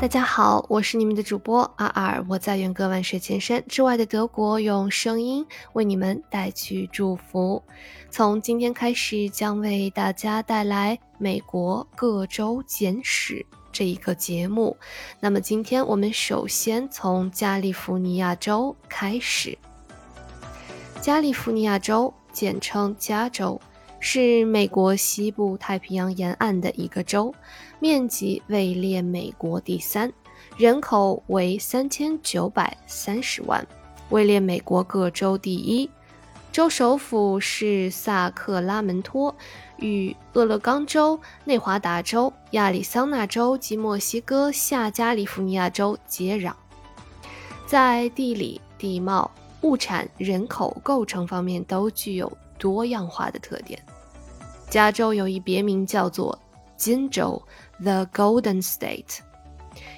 大家好，我是你们的主播阿尔，我在远隔万水千山之外的德国，用声音为你们带去祝福。从今天开始，将为大家带来美国各州简史这一个节目。那么，今天我们首先从加利福尼亚州开始。加利福尼亚州，简称加州。是美国西部太平洋沿岸的一个州，面积位列美国第三，人口为三千九百三十万，位列美国各州第一。州首府是萨克拉门托，与俄勒冈州、内华达州、亚利桑那州及墨西哥下加利福尼亚州接壤。在地理、地貌、物产、人口构成方面都具有。多样化的特点。加州有一别名叫做“金州 ”（The Golden State），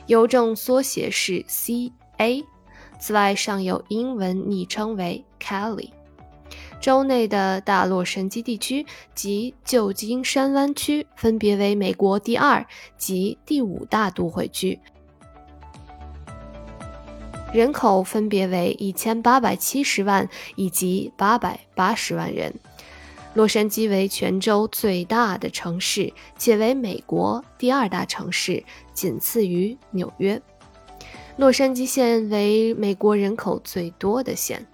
邮政缩写是 CA。此外，尚有英文昵称为 Cali。州内的大洛杉矶地区及旧金山湾区分别为美国第二及第五大都会区，人口分别为一千八百七十万以及八百八十万人。洛杉矶为全州最大的城市，且为美国第二大城市，仅次于纽约。洛杉矶县为美国人口最多的县。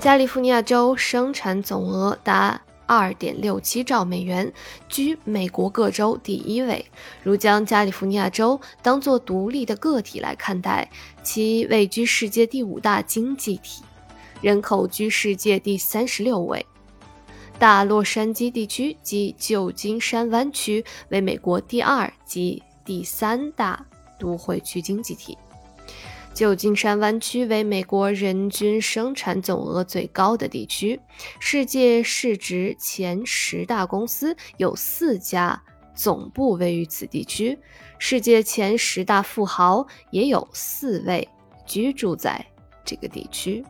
加利福尼亚州生产总额达二点六七兆美元，居美国各州第一位。如将加利福尼亚州当作独立的个体来看待，其位居世界第五大经济体。人口居世界第三十六位，大洛杉矶地区及旧金山湾区为美国第二及第三大都会区经济体。旧金山湾区为美国人均生产总额最高的地区，世界市值前十大公司有四家总部位于此地区，世界前十大富豪也有四位居住在这个地区。